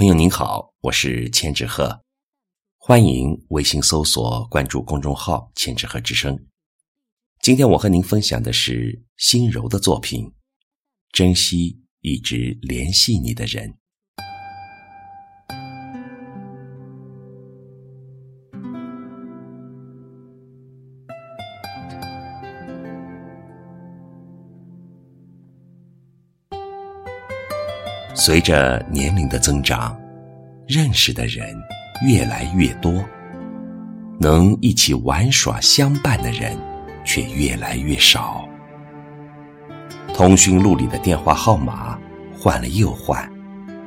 朋友您好，我是千纸鹤，欢迎微信搜索关注公众号“千纸鹤之声”。今天我和您分享的是心柔的作品《珍惜一直联系你的人》。随着年龄的增长，认识的人越来越多，能一起玩耍相伴的人却越来越少。通讯录里的电话号码换了又换，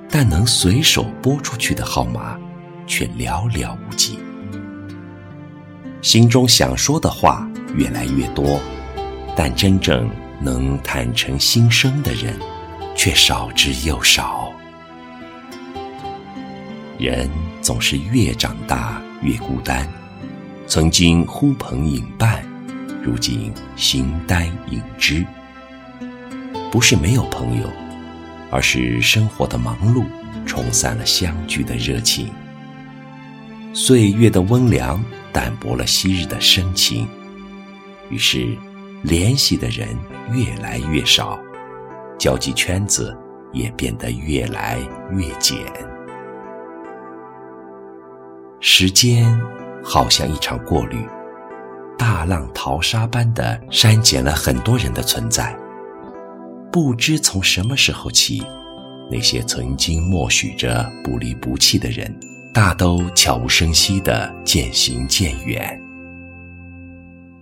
但能随手拨出去的号码却寥寥无几。心中想说的话越来越多，但真正能坦诚心声的人。却少之又少。人总是越长大越孤单，曾经呼朋引伴，如今形单影只。不是没有朋友，而是生活的忙碌冲散了相聚的热情。岁月的温凉淡薄了昔日的深情，于是联系的人越来越少。交际圈子也变得越来越简。时间好像一场过滤，大浪淘沙般的删减了很多人的存在。不知从什么时候起，那些曾经默许着不离不弃的人，大都悄无声息的渐行渐远。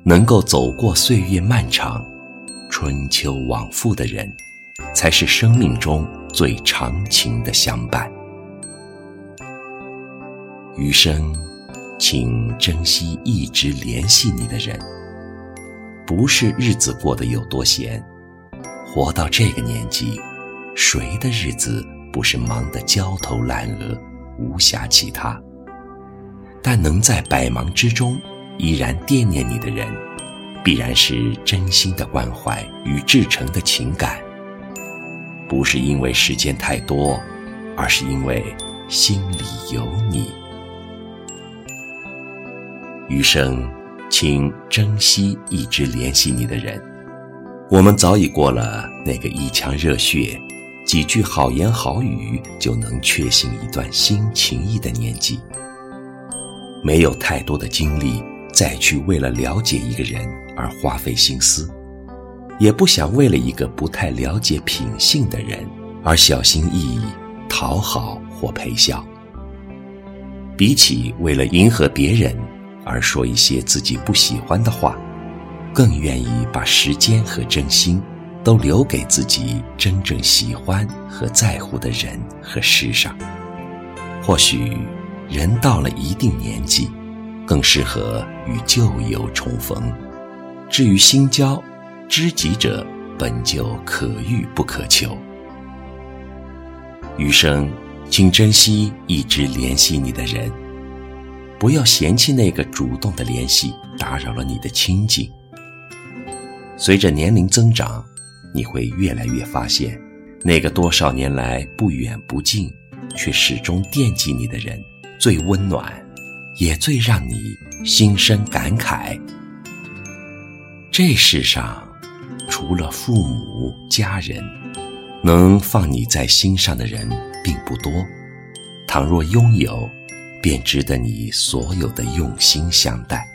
能够走过岁月漫长、春秋往复的人。才是生命中最长情的相伴。余生，请珍惜一直联系你的人。不是日子过得有多闲，活到这个年纪，谁的日子不是忙得焦头烂额，无暇其他？但能在百忙之中依然惦念你的人，必然是真心的关怀与至诚的情感。不是因为时间太多，而是因为心里有你。余生，请珍惜一直联系你的人。我们早已过了那个一腔热血、几句好言好语就能确信一段新情谊的年纪，没有太多的精力再去为了了解一个人而花费心思。也不想为了一个不太了解品性的人而小心翼翼讨好或陪笑。比起为了迎合别人而说一些自己不喜欢的话，更愿意把时间和真心都留给自己真正喜欢和在乎的人和事上。或许，人到了一定年纪，更适合与旧友重逢。至于新交，知己者本就可遇不可求。余生，请珍惜一直联系你的人，不要嫌弃那个主动的联系打扰了你的清静。随着年龄增长，你会越来越发现，那个多少年来不远不近，却始终惦记你的人，最温暖，也最让你心生感慨。这世上。除了父母、家人，能放你在心上的人并不多。倘若拥有，便值得你所有的用心相待。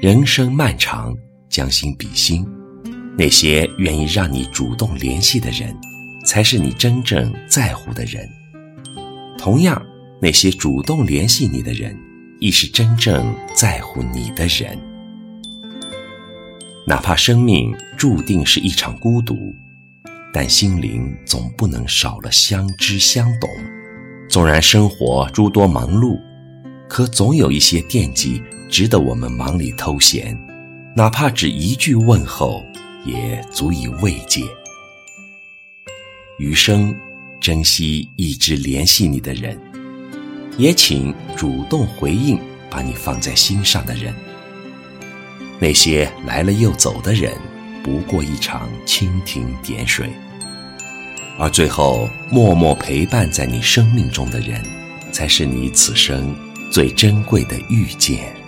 人生漫长，将心比心，那些愿意让你主动联系的人，才是你真正在乎的人。同样，那些主动联系你的人，亦是真正在乎你的人。哪怕生命注定是一场孤独，但心灵总不能少了相知相懂。纵然生活诸多忙碌，可总有一些惦记值得我们忙里偷闲。哪怕只一句问候，也足以慰藉。余生，珍惜一直联系你的人，也请主动回应把你放在心上的人。那些来了又走的人，不过一场蜻蜓点水。而最后默默陪伴在你生命中的人，才是你此生最珍贵的遇见。